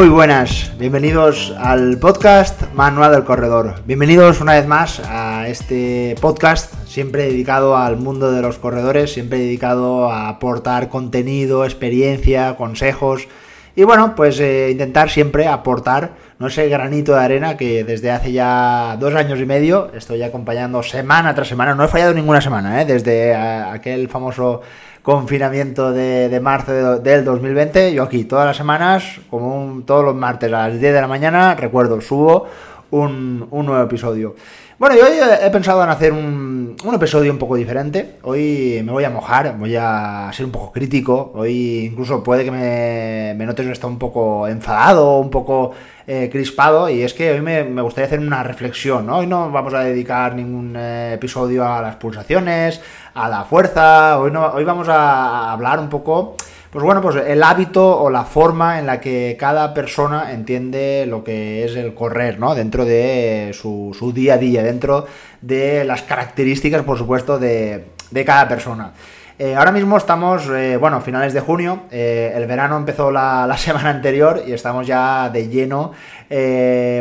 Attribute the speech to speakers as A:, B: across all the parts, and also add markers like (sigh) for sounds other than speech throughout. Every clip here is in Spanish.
A: Muy buenas, bienvenidos al podcast Manual del Corredor. Bienvenidos una vez más a este podcast, siempre dedicado al mundo de los corredores, siempre dedicado a aportar contenido, experiencia, consejos y bueno, pues eh, intentar siempre aportar no ese granito de arena que desde hace ya dos años y medio estoy acompañando semana tras semana. No he fallado ninguna semana, ¿eh? desde aquel famoso confinamiento de, marzo del 2020. Yo aquí todas las semanas, como todos los martes a las 10 de la mañana, recuerdo, subo un, un nuevo episodio. Bueno, yo hoy he pensado en hacer un, un, episodio un poco diferente. Hoy me voy a mojar, voy a ser un poco crítico. Hoy incluso puede que me, me notes está un poco enfadado, un poco eh, crispado. Y es que hoy me, me, gustaría hacer una reflexión. ¿no? Hoy no vamos a dedicar ningún eh, episodio a las pulsaciones, a la fuerza. Hoy, no, hoy vamos a hablar un poco pues bueno, pues el hábito o la forma en la que cada persona entiende lo que es el correr, ¿no? Dentro de su, día a día, dentro de las características, por supuesto, de, cada persona. Eh, ahora mismo estamos, eh, bueno, finales de junio, eh, el verano empezó la, la, (laughs) semana anterior y estamos ya de lleno,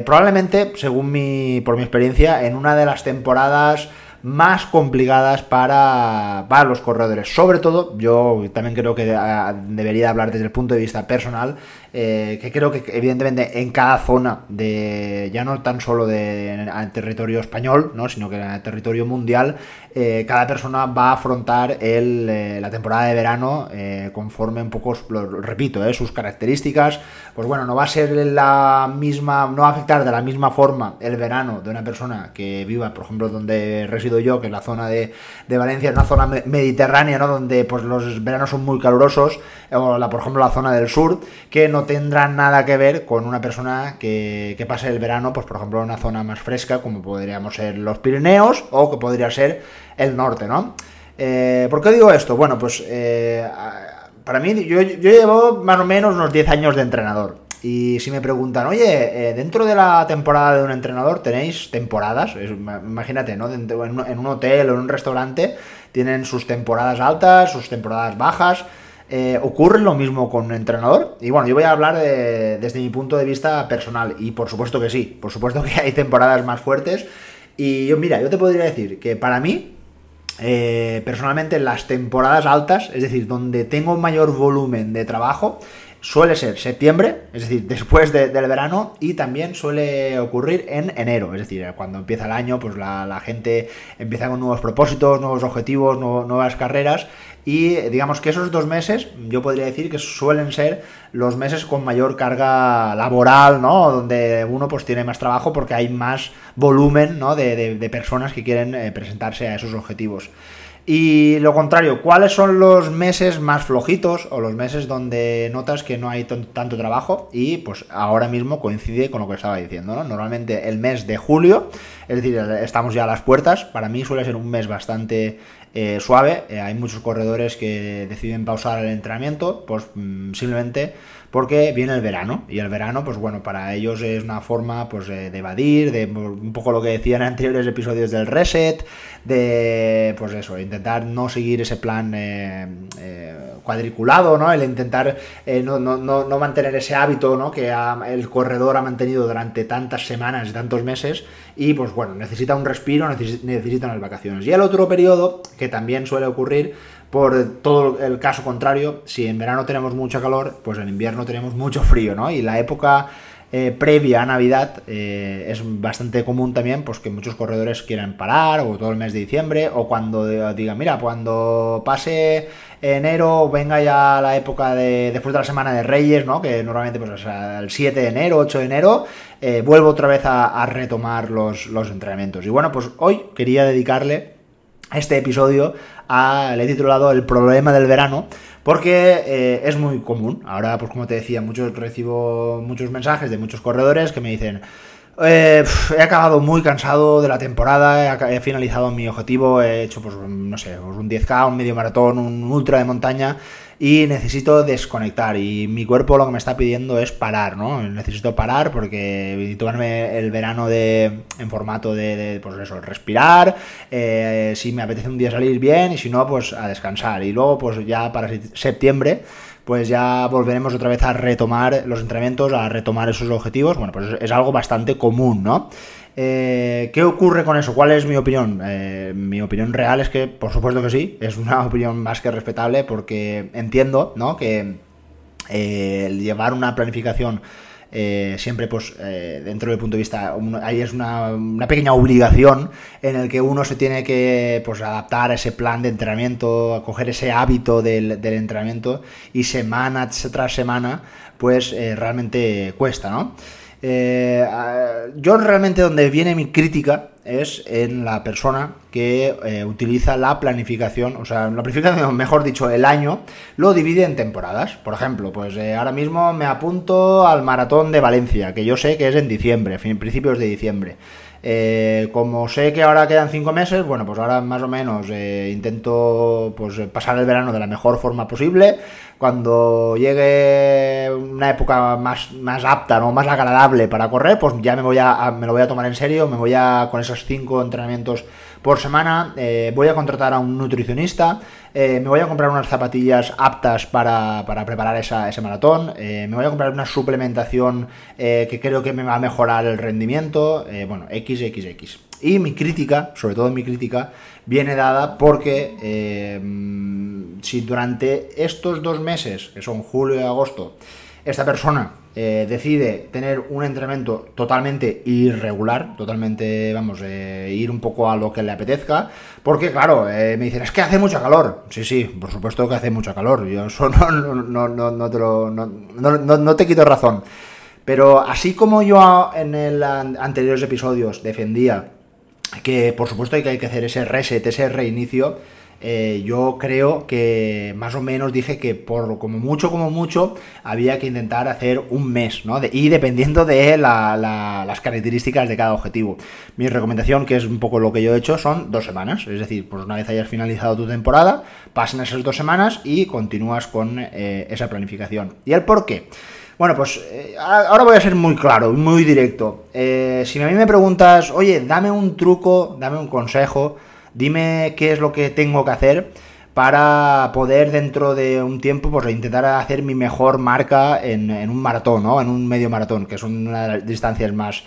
A: probablemente, según mi, por mi experiencia, en una de las temporadas más complicadas para, para los corredores. Sobre todo, yo también creo que ah, debería hablar desde el punto de vista personal, eh, que creo que evidentemente en cada zona de, ya no tan solo de territorio español, ¿no? sino que en territorio mundial, eh, cada persona va a afrontar el, eh, la temporada de verano conforme un poco, lo, repito, sus características, pues bueno, no va a ser la misma, no va a afectar de la misma forma el verano de una persona que viva, por ejemplo, donde resido yo, que es la zona de, de Valencia, es una zona mediterránea, ¿no? Donde pues los veranos son muy calurosos, o la, por ejemplo la zona del sur, que no tendrá nada que ver con una persona que, pase el verano, pues por ejemplo en una zona más fresca, como podríamos ser los Pirineos, o que podría ser el norte, ¿no? Eh, ¿Por qué digo esto? Bueno, pues eh, para mí, yo, yo, llevo más o menos unos 10 años de entrenador. Y si me preguntan, oye, eh, dentro de la temporada de un entrenador tenéis temporadas, imagínate, ¿no? En un hotel o en un restaurante tienen sus temporadas altas, sus temporadas bajas. Eh, ¿Ocurre lo mismo con un entrenador? Y bueno, yo voy a hablar desde mi punto de vista personal. Y por supuesto que sí, por supuesto (laughs) que hay temporadas más fuertes. Y yo, mira, yo te podría decir que para mí, eh, personalmente, las temporadas altas, es decir, donde tengo mayor volumen de trabajo, suele ser septiembre, es decir, (laughs) después del verano, y también suele ocurrir en enero, es decir, cuando empieza el año, pues la, gente empieza con nuevos propósitos, nuevos objetivos, nuevas carreras, y digamos que esos dos meses, yo podría decir que suelen ser los meses con mayor carga laboral, ¿no? Donde uno pues tiene más trabajo porque hay más volumen, ¿no? De, personas que quieren eh, presentarse a esos objetivos. Y lo contrario, ¿cuáles son los meses más flojitos o los meses donde notas que no hay tanto trabajo? Y pues ahora mismo coincide con lo que estaba diciendo, ¿no? Normalmente el mes de julio, es decir, estamos ya a las puertas, para mí suele ser un mes bastante eh, suave. Eh, hay muchos corredores que deciden pausar el entrenamiento, pues mm, simplemente porque viene el verano. Y el verano, pues bueno, para ellos es una forma pues, de evadir, de un poco lo que decían (laughs) en anteriores episodios del reset, de pues eso, intentar no seguir ese plan eh, cuadriculado, ¿no? El intentar no, no, no, mantener ese hábito, ¿no? Que el corredor ha mantenido durante tantas semanas, tantos meses, y pues bueno, necesita un respiro, necesita unas vacaciones. Y el otro periodo que también suele ocurrir por todo el caso contrario, si en verano tenemos mucho calor, pues en invierno tenemos mucho frío, ¿no? Y la época eh, previa a Navidad eh, es bastante común también pues que muchos corredores quieran parar o todo el mes de diciembre o cuando digan mira cuando pase enero venga ya la época de después de la semana de Reyes no que normalmente pues el 7 de enero 8 de enero eh, vuelvo otra vez a, retomar los, los entrenamientos y bueno pues hoy quería dedicarle este episodio a, le he titulado El problema del verano, porque eh, es muy común. Ahora, pues como te decía, muchos, recibo muchos mensajes de muchos corredores que me dicen, eh, he acabado muy cansado de la temporada, he, finalizado mi objetivo, he hecho, pues, no sé, pues un 10K, un medio maratón, un ultra de montaña y necesito desconectar y mi cuerpo lo que me está pidiendo es parar, ¿no? Necesito parar porque tomarme el verano de, en formato de, pues eso, respirar, eh, si me apetece un día salir bien y si no, pues a descansar y luego pues ya para septiembre pues ya volveremos otra vez a retomar los entrenamientos, a retomar esos objetivos. Bueno, pues es algo bastante común, ¿no? Eh, ¿Qué ocurre con eso? ¿Cuál es mi opinión? Eh, mi opinión real es que, por supuesto que sí, es una (laughs) opinión más que respetable porque entiendo, ¿no? Que eh, el llevar una planificación siempre pues dentro del punto de vista ahí es una, pequeña obligación en el que uno se tiene que pues adaptar a ese plan de entrenamiento a coger ese hábito del, entrenamiento y semana tras semana pues realmente cuesta no eh, yo realmente donde viene mi crítica es en la persona que eh, utiliza la planificación, o sea, la planificación, (laughs) mejor dicho, el año, lo divide en temporadas. Por ejemplo, pues eh, ahora mismo me apunto al maratón de Valencia, que yo sé que es en diciembre, fin, principios de diciembre. como sé que ahora quedan cinco meses, bueno, pues ahora más o menos intento pues, pasar el verano de la mejor forma posible cuando llegue una época más, más apta, ¿no? más agradable para correr, pues ya me voy a, me lo voy a tomar en serio, me voy a con esos cinco entrenamientos por semana, eh, voy a contratar a un nutricionista, eh, me voy a comprar unas zapatillas aptas para, preparar ese maratón, eh, me voy a comprar una suplementación que creo que me va a mejorar el rendimiento, bueno, XXX. Y mi crítica, sobre todo mi crítica, viene dada porque si durante estos dos meses, que son julio y agosto, esta persona eh, decide tener un entrenamiento totalmente irregular, totalmente, vamos, eh, ir un poco a lo que le apetezca, porque claro, eh, me dicen, es que hace mucha calor. Sí, sí, por supuesto que hace mucha calor, yo eso (laughs) no, no, no, te, lo, no, te quito razón. Pero así como yo en el anteriores episodios defendía que por supuesto hay que hacer ese reset, ese reinicio, eh, yo creo que más o menos dije que por como mucho, como mucho, había que intentar hacer un mes, ¿no? y dependiendo de las características de cada objetivo. Mi recomendación, que es un poco lo que yo he hecho, son dos semanas. Es decir, pues una vez hayas finalizado tu temporada, pasen esas dos semanas y continúas con eh, esa planificación. ¿Y el por qué? Bueno, pues eh, ahora voy a ser muy claro, muy directo. si a mí me preguntas, oye, dame un truco, dame un consejo, dime qué es lo que tengo que hacer para poder dentro de un tiempo pues intentar hacer mi mejor marca en, un maratón, ¿no? En un medio maratón, que son una de las distancias más,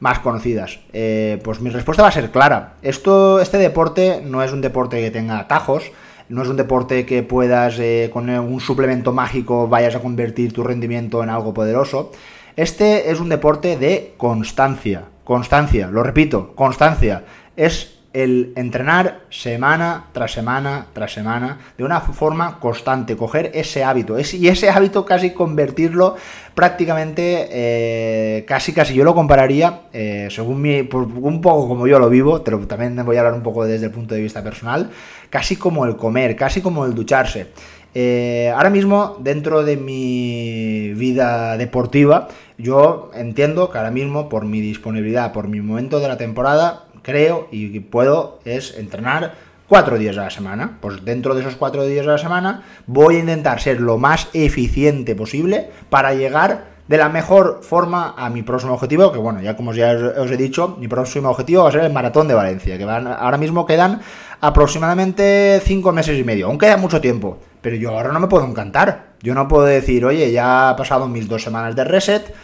A: más conocidas. Eh, pues mi respuesta va a ser clara. Esto, este deporte no es un deporte que tenga atajos, no es un deporte que puedas eh, con un suplemento mágico vayas a convertir tu rendimiento en algo poderoso. Este es un deporte de constancia. Constancia, lo repito, constancia. Es el entrenar semana tras semana tras semana de una forma constante, coger ese hábito y ese hábito casi convertirlo prácticamente, eh, casi casi yo lo compararía, eh, según mi, un poco como yo lo vivo, pero también voy a hablar un poco desde el punto de vista personal, casi como el comer, casi como el ducharse. Eh, ahora mismo, dentro de mi vida deportiva, yo entiendo que ahora mismo, por mi disponibilidad, por mi momento de la temporada, creo y puedo es entrenar cuatro días a la semana. Pues dentro de esos cuatro días a la semana voy a intentar ser lo más eficiente posible para llegar de la mejor forma a mi próximo objetivo, que bueno, ya como ya os, he dicho, mi próximo objetivo va a ser el maratón de Valencia, que van, ahora mismo quedan aproximadamente cinco meses y medio, aún queda mucho tiempo, pero yo ahora no me puedo encantar, yo no puedo decir, oye, ya ha pasado mis dos semanas de reset,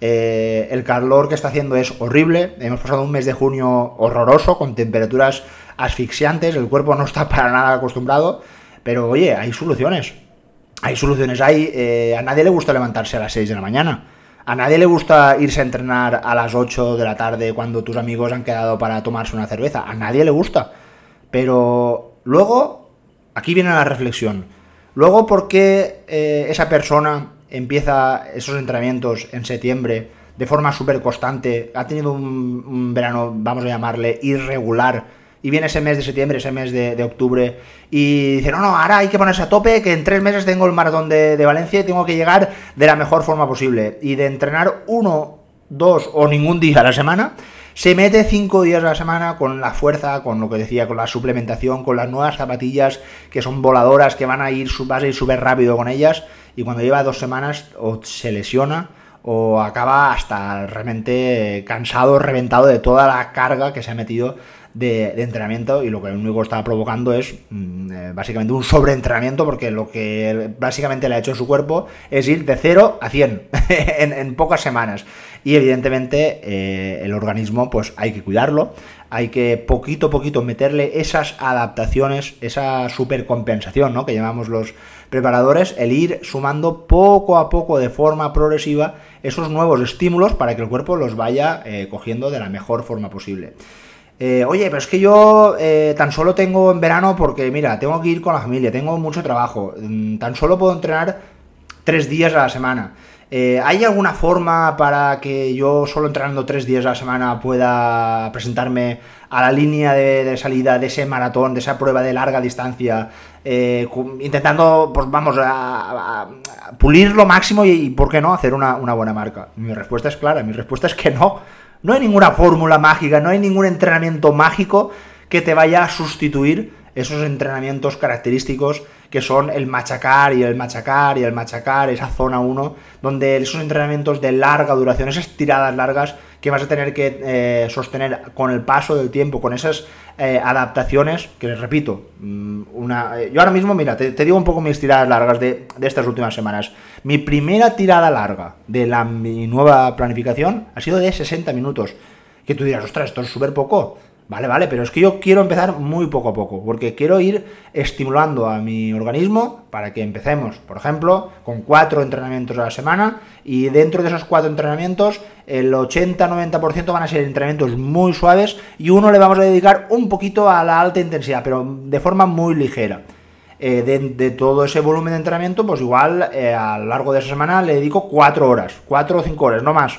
A: eh, el calor que está haciendo es horrible. Hemos pasado un mes de junio horroroso, con temperaturas asfixiantes. El cuerpo no está (laughs) para nada acostumbrado. Pero oye, hay soluciones. Hay soluciones. Hay, eh, a nadie le gusta levantarse a las 6 de la mañana. A nadie le gusta irse a entrenar a las 8 de la tarde cuando tus amigos han quedado para tomarse una cerveza. A nadie le gusta. Pero luego, aquí viene la reflexión. Luego, ¿por qué eh, esa persona empieza esos entrenamientos en septiembre de forma súper constante, ha tenido un, verano, vamos a llamarle, irregular, y viene ese mes de septiembre, ese mes de, octubre, y dice, no, no, ahora hay que ponerse a tope, que en tres meses tengo el maratón de, de, Valencia y tengo que llegar de la mejor forma posible. Y de entrenar uno, dos o ningún día a la semana, se mete cinco días a la semana con la fuerza, con lo que decía, con la suplementación, con las nuevas zapatillas que son voladoras, que van a ir, vas a ir súper rápido con ellas, y cuando lleva dos semanas o se lesiona o acaba hasta realmente cansado, reventado de toda la carga que se ha metido de, entrenamiento y lo que el único está provocando es mm, eh, básicamente un sobreentrenamiento porque lo que básicamente le ha hecho en su cuerpo es ir de 0 a 100 (laughs) en, pocas semanas. Y evidentemente eh, el organismo pues hay que cuidarlo, hay que poquito a poquito meterle esas adaptaciones, esa supercompensación ¿no? que llamamos los preparadores, el ir sumando poco a poco de forma progresiva esos nuevos estímulos para que el cuerpo los vaya eh, cogiendo de la mejor forma posible. Eh, oye, pero es que yo eh, tan solo tengo en verano porque, mira, tengo que ir con la familia, tengo mucho trabajo, mm, tan solo puedo entrenar tres días a la semana. ¿Hay alguna forma para que yo solo entrenando tres días a la semana pueda presentarme a la línea de, salida de ese maratón, de esa prueba de larga distancia, intentando, pues vamos, a, pulir lo máximo y, ¿por qué no?, hacer una buena marca. Mi respuesta es clara, mi respuesta es que no. No hay ninguna fórmula mágica, no hay ningún entrenamiento mágico que te vaya a sustituir esos entrenamientos característicos que son el machacar y el machacar y el machacar, esa zona 1, donde esos entrenamientos de larga duración, esas tiradas largas que vas a tener que eh, sostener con el paso del tiempo, con esas eh, adaptaciones, que les repito, mm, una, eh, yo ahora mismo, mira, te, digo un poco mis tiradas largas de, estas últimas semanas. Mi primera tirada larga de la, mi nueva planificación ha sido de 60 minutos. Que tú dirás, ostras, esto es súper poco. Vale, vale, pero es que yo quiero empezar muy poco a poco, porque quiero ir estimulando a mi organismo para que empecemos, por ejemplo, con cuatro entrenamientos a la semana y dentro de esos cuatro entrenamientos el 80-90% van a ser entrenamientos muy suaves y uno le vamos a dedicar un poquito a la alta intensidad, pero de forma muy ligera. Eh, de, todo ese volumen de entrenamiento, pues igual eh, a lo largo de esa semana le dedico cuatro horas, cuatro o cinco horas, no más.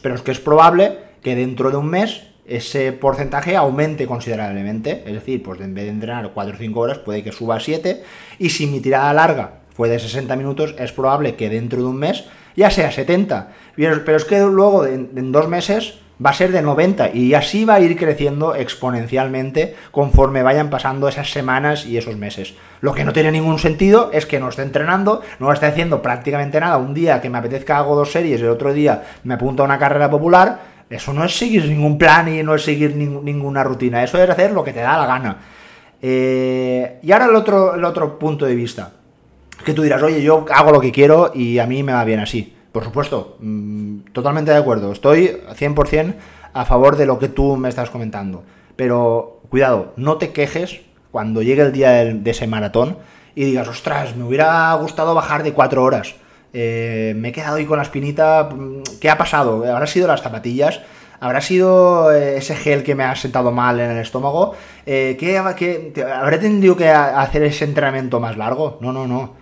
A: Pero es que es probable que dentro de un mes ese porcentaje aumente considerablemente. Es decir, pues en vez de entrenar 4 o 5 horas, puede que suba a 7. Y si mi tirada larga fue de 60 minutos, es probable que dentro de un mes ya sea 70. Pero es que luego en, dos meses va a ser de 90 y así va a ir creciendo exponencialmente conforme vayan pasando esas semanas y esos meses. Lo que no tiene ningún sentido es que no esté entrenando, no esté haciendo prácticamente nada. Un día que me apetezca hago dos series, el otro día me apunto a una carrera popular eso no es seguir ningún plan y no es seguir ninguna rutina. Eso es hacer lo que te da la gana. Eh, y ahora el otro, el otro punto de vista. Que tú dirás, oye, yo hago lo que quiero y a mí me va bien así. Por supuesto, mm, totalmente de acuerdo. Estoy 100% a favor de lo que tú me estás comentando. Pero cuidado, no te quejes cuando llegue el día de ese maratón y digas, ostras, me hubiera gustado bajar de cuatro horas. Eh, me he quedado ahí con la espinita. ¿Qué ha pasado? ¿Habrá sido las zapatillas? ¿Habrá sido eh, ese gel que me ha sentado mal en el estómago? Eh, ¿qué, habré tenido que hacer ese entrenamiento más largo? No, no, no.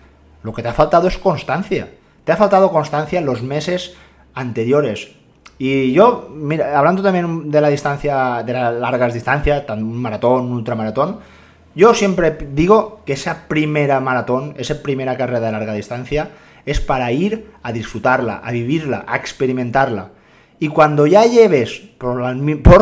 A: Lo que te ha faltado es constancia. Te ha faltado constancia en los meses anteriores. Y yo, mira, hablando también de la distancia, de las largas distancias, tanto un maratón, un ultramaratón, yo siempre digo que esa primera maratón, esa primera carrera de larga distancia, es para ir a disfrutarla, a vivirla, a experimentarla. Y cuando ya lleves por,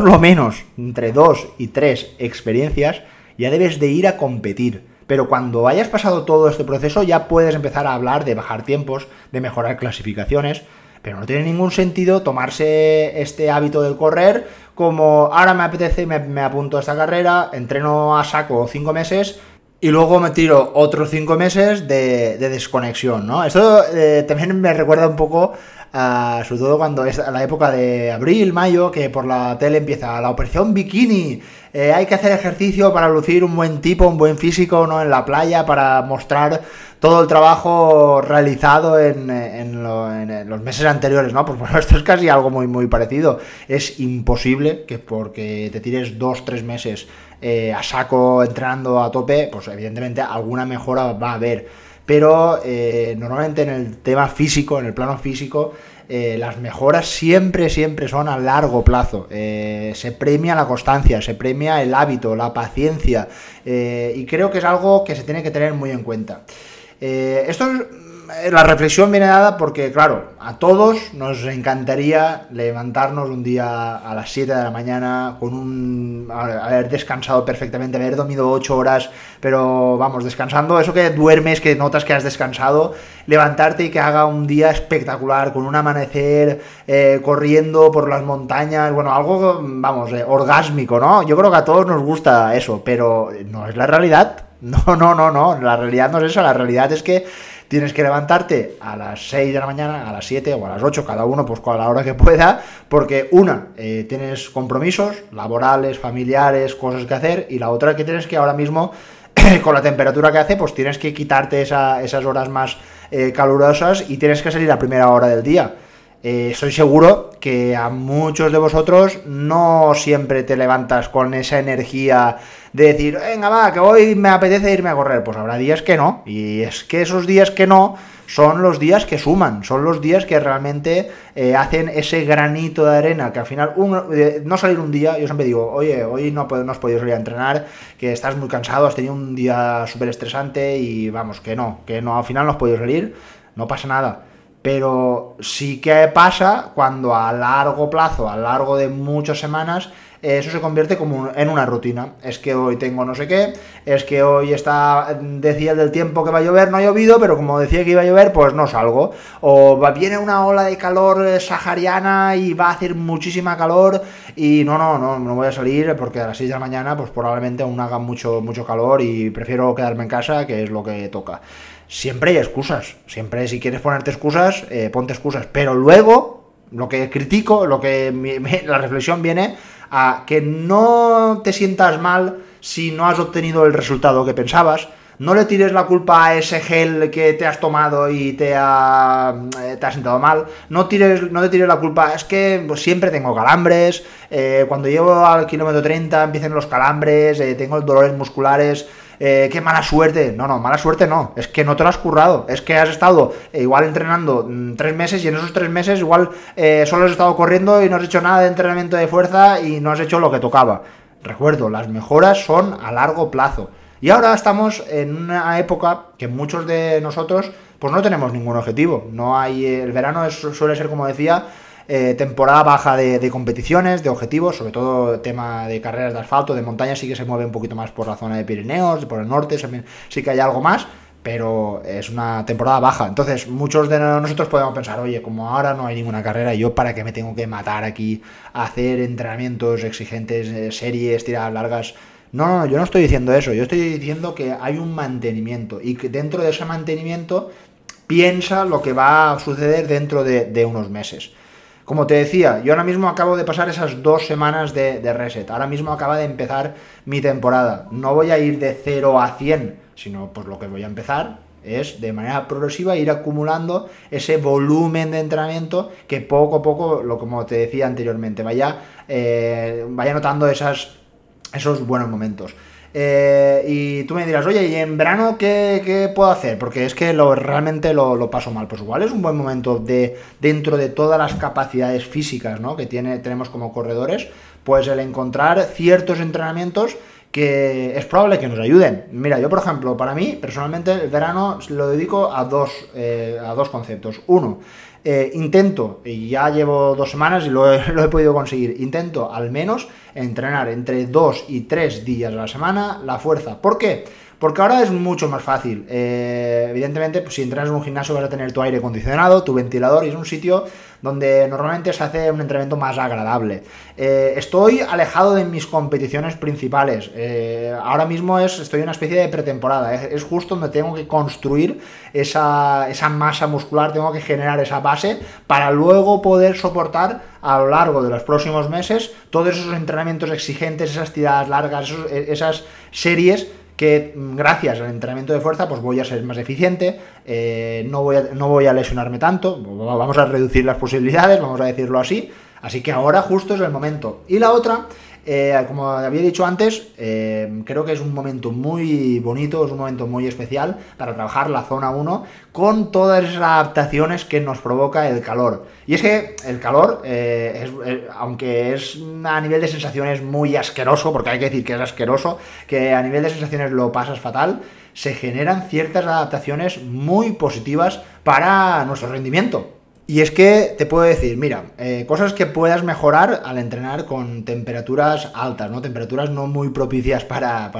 A: lo menos entre dos y tres experiencias, ya debes de ir a competir. Pero cuando hayas pasado todo este proceso ya puedes empezar a hablar de bajar tiempos, de mejorar clasificaciones, pero no tiene ningún sentido tomarse este hábito del correr como ahora me apetece, me, me apunto a esta carrera, entreno a saco cinco meses y luego me tiro otros cinco meses de, desconexión, ¿no? Esto eh, también me recuerda un poco a, sobre todo cuando es la época de abril, mayo, que por la tele empieza la operación bikini. Eh, hay que hacer ejercicio para lucir un buen tipo, un buen físico, ¿no? En la playa, para mostrar todo el trabajo realizado en, en, los meses anteriores, ¿no? Pues bueno, (laughs) esto es casi algo muy, muy parecido. Es imposible que porque te tires dos, tres meses eh, a saco entrenando a tope, pues evidentemente alguna mejora va a haber. Pero eh, normalmente en el tema físico, en el plano físico, eh, las mejoras siempre, siempre son a largo plazo. se premia la constancia, se premia el hábito, la paciencia. y creo que es algo que se tiene que tener muy en cuenta. esto la reflexión viene dada porque, claro, a todos nos encantaría levantarnos un día a las 7 de la mañana con un. haber descansado perfectamente, haber dormido 8 horas, pero vamos, descansando, eso que duermes, que notas que has descansado, levantarte y que haga un día espectacular, con un amanecer, eh, corriendo por las montañas, bueno, algo, vamos, eh, orgásmico, ¿no? Yo creo que a todos nos gusta eso, pero no es la realidad. (laughs) No, no, no, no, la realidad no es eso, la realidad es que tienes que levantarte a las 6 de la mañana, a las 7 o a las 8, cada uno pues a la hora que pueda, porque una, eh, tienes compromisos laborales, familiares, cosas que hacer, y la otra que tienes que ahora mismo, (clears throat) con la temperatura que hace, pues tienes que quitarte esas horas más eh, calurosas y tienes que salir a primera hora del día. Eh, estoy seguro que a muchos de vosotros no siempre te levantas con esa energía de decir, venga, va, que hoy me apetece irme a correr. Pues habrá días que no. Y es que esos días que no son los días que suman, son los días que realmente eh, hacen ese granito de arena, que al final, no salir un día, yo siempre digo, oye, hoy no, no has podido salir a entrenar, que estás muy cansado, has tenido un día súper estresante y vamos, que no, que no, al final no has podido salir, no pasa nada pero sí que pasa cuando a largo plazo, a largo de muchas semanas, eso se convierte como en una rutina. Es que hoy tengo no sé qué, es que hoy está, decía del tiempo que va a llover, no ha llovido, pero como decía que iba a llover, pues no salgo. O viene una ola de calor eh, sahariana y va a hacer muchísima calor y no, no, no, no voy a salir porque a las 6 de la mañana pues probablemente aún haga mucho, mucho calor y prefiero quedarme en casa, que es lo que toca siempre hay excusas. Siempre, si quieres ponerte excusas, eh, ponte excusas. Pero luego, lo que critico, lo que (laughs) la reflexión viene a que no te sientas mal si no has obtenido el resultado que pensabas. No le tires la culpa a ese gel que te has tomado y te ha, eh, te sentado mal. No, tires, no te tires la culpa. Es que pues, siempre tengo calambres. Eh, cuando llevo al kilómetro 30 empiezan los calambres. tengo dolores musculares. Eh, qué mala suerte. No, no, mala suerte no. Es que no te lo has currado. Es que has estado eh, igual entrenando mm, tres meses y en esos tres meses igual eh, solo has estado corriendo y no has hecho nada de entrenamiento de fuerza y no has hecho lo que tocaba. Recuerdo, las mejoras son a largo plazo. Y ahora estamos en una época que muchos de nosotros pues no tenemos ningún objetivo. No hay el verano suele ser como decía eh, temporada baja de, competiciones, de objetivos, sobre todo tema de carreras de asfalto, de montaña sí que se mueve un poquito más por la zona de Pirineos, por el norte sí que hay algo más, pero es una temporada baja. Entonces, muchos de nosotros podemos pensar, oye, como ahora no hay ninguna carrera, ¿yo para qué me tengo que matar aquí hacer entrenamientos exigentes, eh, series, tiradas largas? No, no, yo no estoy diciendo eso, yo estoy diciendo que hay un mantenimiento y que dentro de ese mantenimiento piensa lo que va a suceder dentro de unos meses. Como te decía, yo ahora mismo acabo de pasar esas dos semanas de, reset. Ahora mismo acaba de empezar mi temporada. No voy a ir de 0 a 100, sino pues lo que voy a empezar es de manera progresiva ir acumulando ese volumen de entrenamiento que poco a poco, lo como te decía anteriormente, vaya, eh, vaya notando esas, esos buenos momentos. Eh, y tú me dirás, oye, ¿y en verano qué, puedo hacer? Porque es que lo, realmente lo, paso mal. Pues igual es un buen momento de, dentro de todas las capacidades físicas ¿no? que tiene, tenemos como corredores, pues el encontrar ciertos entrenamientos que es probable que nos ayuden. Mira, yo por ejemplo, para mí, personalmente, el verano lo dedico a dos, eh, a dos conceptos. Uno, eh, intento, y ya llevo dos semanas y (laughs) lo he, podido conseguir, intento al menos entrenar entre dos y tres días a la semana la fuerza. ¿Por qué? Porque ahora es mucho más fácil. Eh, evidentemente, pues, si entrenas en un gimnasio vas a tener tu aire acondicionado, tu ventilador y es un sitio donde normalmente se hace un entrenamiento más agradable. Eh, estoy alejado de mis competiciones principales. Eh, ahora mismo es, estoy en una especie de pretemporada. Es, justo donde tengo que construir esa, esa, masa muscular, tengo que generar esa base para luego poder soportar a lo largo de los próximos meses todos esos entrenamientos exigentes, esas tiradas largas, esas series que mm, gracias al entrenamiento de fuerza pues voy a ser más eficiente, eh, no, voy a, no voy a lesionarme tanto, vamos a reducir las posibilidades, vamos a decirlo así. Así que ahora justo es el momento. Y la otra eh, como había dicho antes, eh, creo que es un momento muy bonito, es un momento muy especial para trabajar la zona 1 con todas esas adaptaciones que nos provoca el calor. Y es que el calor, eh, aunque es a nivel de sensaciones muy asqueroso, porque hay que decir que es asqueroso, que a nivel de sensaciones lo pasas fatal, se generan ciertas adaptaciones muy positivas para nuestro rendimiento. Y es que te puedo decir, mira, eh, cosas que puedas mejorar al entrenar con temperaturas altas, ¿no? Temperaturas no muy propicias para,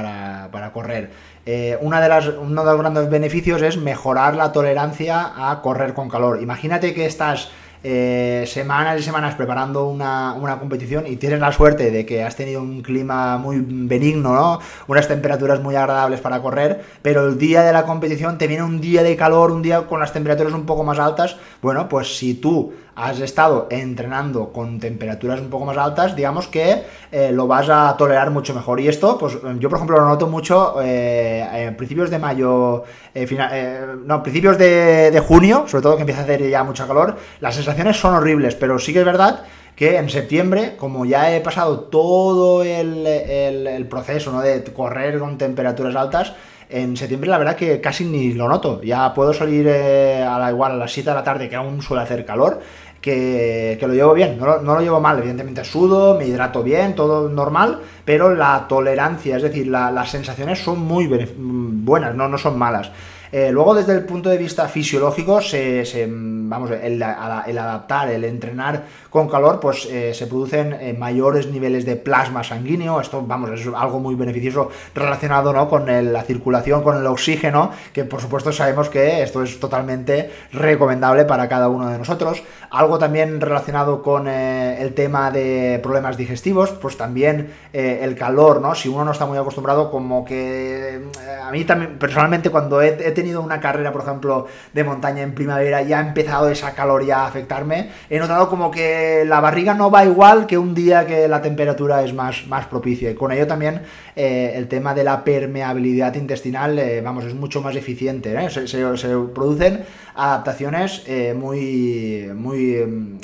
A: correr. Eh, una de las, uno de los grandes beneficios es mejorar la tolerancia a correr con calor. Imagínate que estás eh, semanas y semanas preparando una, competición y tienes la suerte de que has tenido un clima muy benigno, ¿no? Unas temperaturas muy agradables para correr, pero el día de la competición te viene un día de calor, un día con las temperaturas un poco más altas. Bueno, pues si tú has estado entrenando con temperaturas un poco más altas, digamos que eh, lo vas a tolerar mucho mejor. Y esto, pues yo por ejemplo lo noto mucho eh, en principios de mayo, eh, no, principios de, junio, sobre todo que empieza a hacer ya mucha calor, las son horribles, pero sí que es verdad que en septiembre, como ya he pasado todo el, proceso ¿no? de correr con temperaturas altas, en septiembre la verdad que casi ni lo noto. Ya puedo salir a la igual a las 7 de la tarde, que aún suele hacer calor, que, lo llevo bien, no lo, llevo mal, evidentemente sudo, me hidrato bien, todo normal, pero la tolerancia, es decir, las sensaciones son muy buenas, no, no son malas. Eh, luego, desde el punto de vista fisiológico, se, vamos, el, adaptar, el entrenar con calor, pues eh, se producen eh, mayores niveles de plasma sanguíneo. Esto, vamos, es algo muy beneficioso relacionado ¿no? con la circulación, con el oxígeno, que por supuesto sabemos que esto es totalmente recomendable para cada uno de nosotros. Algo también relacionado con el tema de problemas digestivos, pues también el calor, ¿no? Si uno no está muy acostumbrado, como que a mí también, personalmente, cuando he, he tenido una carrera, por ejemplo, de montaña en primavera y ha empezado esa caloría a afectarme, he notado como que la barriga no va igual que un día que la temperatura es más, más propicia. Y con ello también eh, el tema de la permeabilidad intestinal, eh, vamos, es mucho más eficiente. ¿eh? Se, producen adaptaciones muy, muy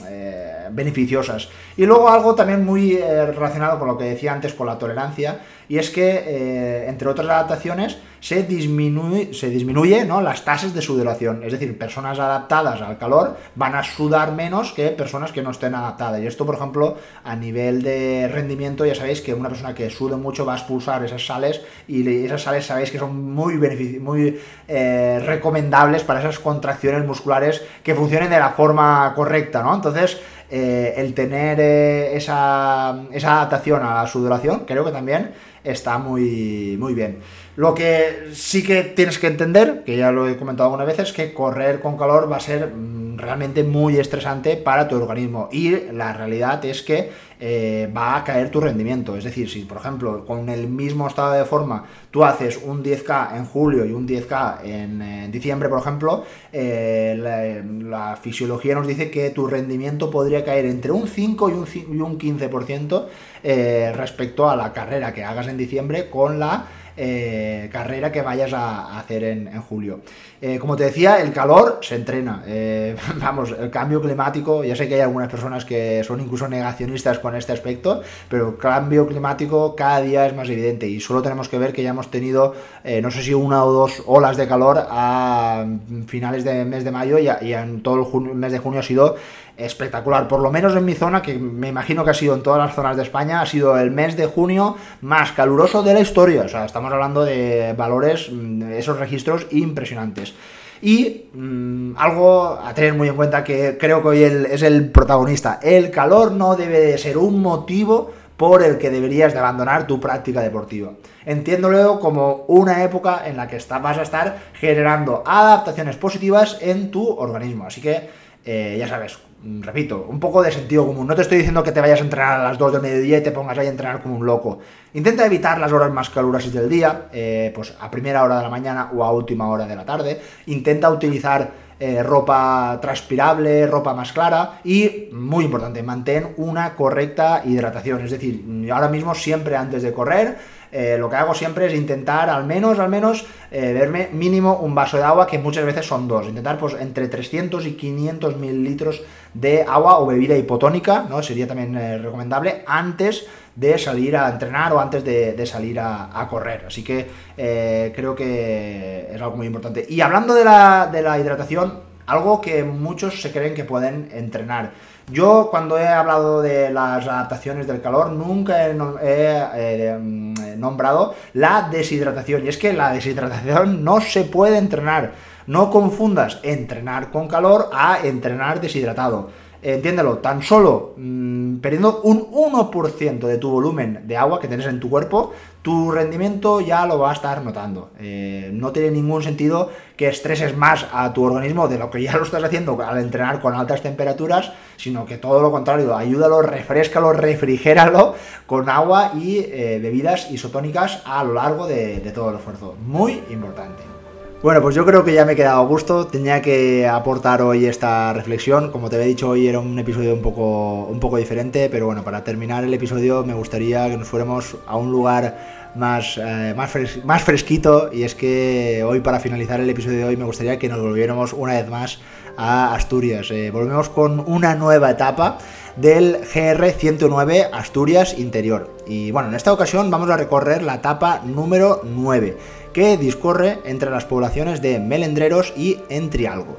A: beneficiosas. Y luego algo también muy relacionado con lo que decía antes, con la tolerancia, y es que, entre otras adaptaciones, se disminuye, se disminuye ¿no? las tasas de sudoración. Es decir, personas adaptadas al calor van a sudar menos que personas que no estén adaptadas. Y esto, por ejemplo, a nivel de rendimiento, ya sabéis que una persona que sude mucho va a expulsar esas sales y esas sales sabéis que son muy, muy eh, recomendables para esas contracciones musculares que funcionen de la forma correcta, ¿no? Entonces, eh, el tener eh, esa, esa adaptación a la sudoración creo que también está muy, muy bien. Lo que sí que tienes que entender, que ya lo he comentado algunas veces, es que correr con calor va a ser mm, realmente muy estresante para tu organismo. Y la realidad es que eh, va a caer tu rendimiento. Es decir, si por ejemplo con el mismo estado de forma tú haces un 10K en julio y un 10K en, diciembre, por ejemplo, eh, la, fisiología nos dice que tu rendimiento podría caer entre un 5 y un, y un 15% eh, respecto a la carrera que hagas en diciembre con la eh, carrera que vayas a, hacer en, julio. Eh, como te decía, el calor se entrena. Eh, (laughs) vamos, el cambio climático, ya sé que hay algunas personas que son incluso negacionistas con este aspecto, pero el cambio climático cada día es más evidente y solo tenemos que ver que ya hemos tenido, no sé si una o dos olas de calor a finales del mes de mayo y, en todo el mes de junio ha sido espectacular. Por lo menos en mi zona, que me imagino que ha sido en todas las zonas de España, ha sido el mes de junio más caluroso de la historia. O sea, estamos hablando de valores, mm, esos registros impresionantes. Y mm, algo a tener muy en cuenta que creo que hoy es el protagonista. El calor no debe de ser un motivo por el que deberías de abandonar tu práctica deportiva. Entiéndolo como una época en la que vas a estar generando adaptaciones positivas en tu organismo. Así que, eh, ya sabes, repito, un poco de sentido común. No te estoy diciendo que te vayas a entrenar a las 2 del mediodía y te pongas ahí a entrenar como un loco. Intenta evitar las horas más calurosas del día, eh, pues a primera hora de la mañana o a última hora de la tarde. Intenta utilizar eh, ropa transpirable, ropa más clara y, muy importante, mantén una correcta hidratación. Es decir, ahora mismo siempre antes de correr, eh, lo que hago siempre es intentar al menos, al menos, eh, verme mínimo un vaso de agua, que muchas veces son dos. Intentar pues entre 300 y 500 mililitros de agua o bebida hipotónica, ¿no? Sería también eh, recomendable antes de salir a entrenar o antes de, salir a, correr. Así que creo que es algo muy importante. Y hablando de la, de la hidratación, algo que muchos se creen que pueden entrenar. Yo cuando he hablado de las adaptaciones del calor nunca he, eh, mm, nombrado la deshidratación. Y es que la deshidratación no se puede entrenar. No confundas entrenar con calor a entrenar deshidratado entiéndelo, tan solo mm, perdiendo un 1% de tu volumen de agua que tienes en tu cuerpo, tu rendimiento ya lo va a estar notando. Eh, no tiene ningún sentido que estreses más a tu organismo de lo que ya lo estás haciendo al entrenar con altas temperaturas, sino que todo lo contrario, ayúdalo, refrescalo, refrigéralo con agua y eh, bebidas isotónicas a lo largo de todo el esfuerzo. Muy importante. Bueno, pues yo creo que ya me he quedado a gusto. Tenía que aportar hoy esta reflexión. Como te había dicho, hoy era un episodio un poco, un poco diferente, pero bueno, para terminar el episodio me gustaría que nos fuéramos a un lugar más, eh, más, más fresquito. Y es que hoy, para finalizar el episodio de hoy, me gustaría que nos volviéramos una vez más a Asturias. Eh, volvemos con una nueva etapa del GR 109 Asturias Interior. Y bueno, en esta ocasión vamos a recorrer la etapa número 9 que discorre entre las poblaciones de Melendreros y Entrialgo.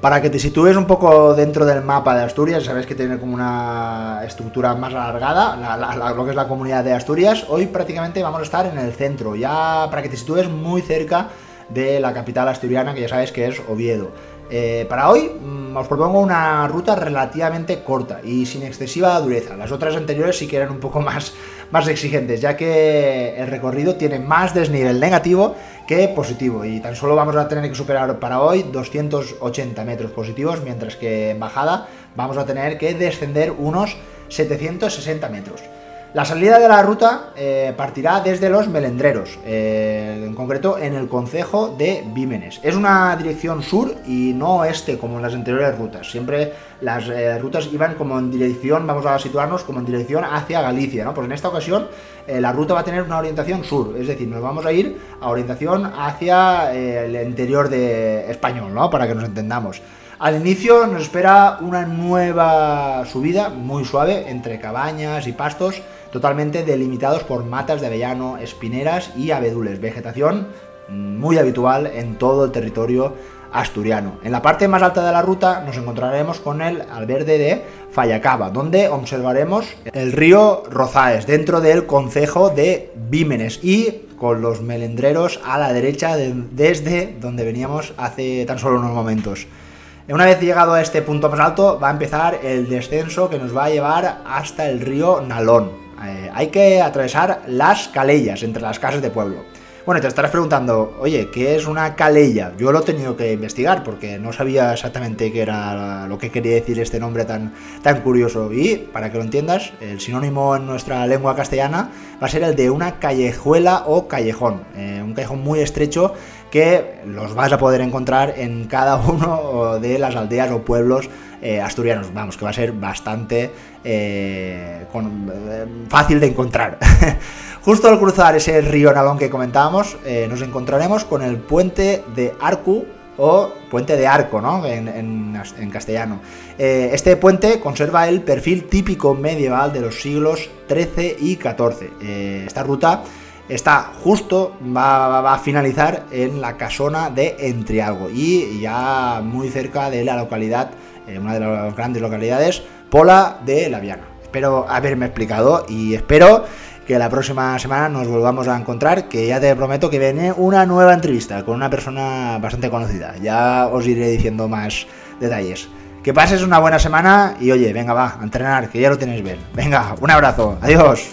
A: Para que te sitúes un poco dentro del mapa de Asturias, sabes que tiene como una estructura más alargada, lo que es la comunidad de Asturias, hoy prácticamente vamos a estar en el centro, ya para que te sitúes muy cerca de la capital asturiana, que ya sabes que es Oviedo. Eh, para hoy mm, os propongo una ruta relativamente corta y sin excesiva dureza. Las otras anteriores sí que eran un poco (laughs) más, más exigentes, ya que el recorrido tiene más desnivel negativo que positivo y tan solo vamos a tener que superar para hoy 280 metros positivos, mientras que en bajada vamos a tener que descender unos 760 metros. La salida de la ruta eh, partirá desde los Melendreros, eh, en concreto en el concejo de Vímenes. Es una dirección sur y no oeste como en las anteriores rutas. Siempre las eh, rutas iban como en dirección, vamos a situarnos como en dirección hacia Galicia, ¿no? Pues en esta ocasión la ruta va a tener una orientación sur, es decir, nos vamos a ir a orientación hacia el interior de español, ¿no? Para que nos entendamos. Al inicio nos espera una nueva subida muy suave entre cabañas y pastos totalmente delimitados por matas de avellano, espineras y abedules, vegetación muy habitual en todo el territorio asturiano. En la parte más alta de la ruta nos encontraremos con el alberde de Fallacaba, donde observaremos el río Rozaes, dentro del concejo de Vímenes y con los melendreros a la derecha desde donde veníamos hace tan solo unos momentos. Una vez llegado a este punto más alto va a empezar el descenso que nos va a llevar hasta el río Nalón, eh, hay que atravesar las calellas entre las casas de pueblo. Bueno, te estarás preguntando, oye, ¿qué es una calella? Yo lo he tenido que investigar porque no sabía exactamente qué era lo que quería decir este nombre tan, tan curioso. Y para que lo entiendas, el sinónimo en nuestra lengua castellana va a ser el de una callejuela o callejón. Eh, un callejón muy estrecho que los vas a poder encontrar en cada (laughs) uno de las aldeas o pueblos eh, asturianos. Vamos, que va a ser bastante eh, eh, fácil de encontrar. (laughs) Justo al cruzar ese río Nalón que comentábamos, nos encontraremos con el puente de Arcu o puente de arco, ¿no? En, castellano. este puente conserva el perfil típico medieval de los siglos XIII y XIV. esta ruta está justo, va, a finalizar en la casona de Entrialgo y ya muy cerca de la localidad eh, una de las grandes localidades, Pola de Laviana. Espero haberme explicado y espero que la próxima semana nos volvamos a encontrar, que ya te prometo que viene una nueva entrevista con una persona bastante conocida. Ya os iré diciendo más detalles. Que pases una buena semana y oye, venga va, a entrenar, que ya lo tenéis bien. Venga, un abrazo, adiós.